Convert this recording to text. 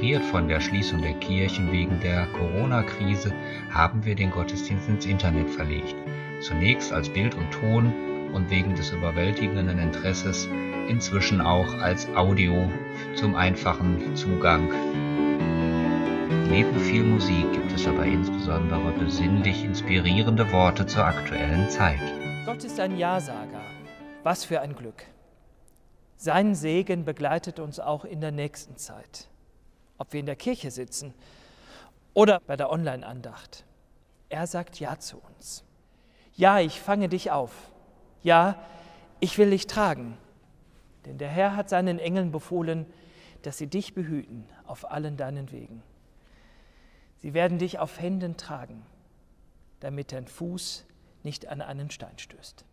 Motiviert von der Schließung der Kirchen wegen der Corona-Krise haben wir den Gottesdienst ins Internet verlegt. Zunächst als Bild und Ton und wegen des überwältigenden Interesses inzwischen auch als Audio zum einfachen Zugang. Neben viel Musik gibt es aber insbesondere besinnlich inspirierende Worte zur aktuellen Zeit. Gott ist ein Ja-Sager. Was für ein Glück. Sein Segen begleitet uns auch in der nächsten Zeit. Ob wir in der Kirche sitzen oder bei der Online-Andacht. Er sagt Ja zu uns. Ja, ich fange dich auf. Ja, ich will dich tragen. Denn der Herr hat seinen Engeln befohlen, dass sie dich behüten auf allen deinen Wegen. Sie werden dich auf Händen tragen, damit dein Fuß nicht an einen Stein stößt.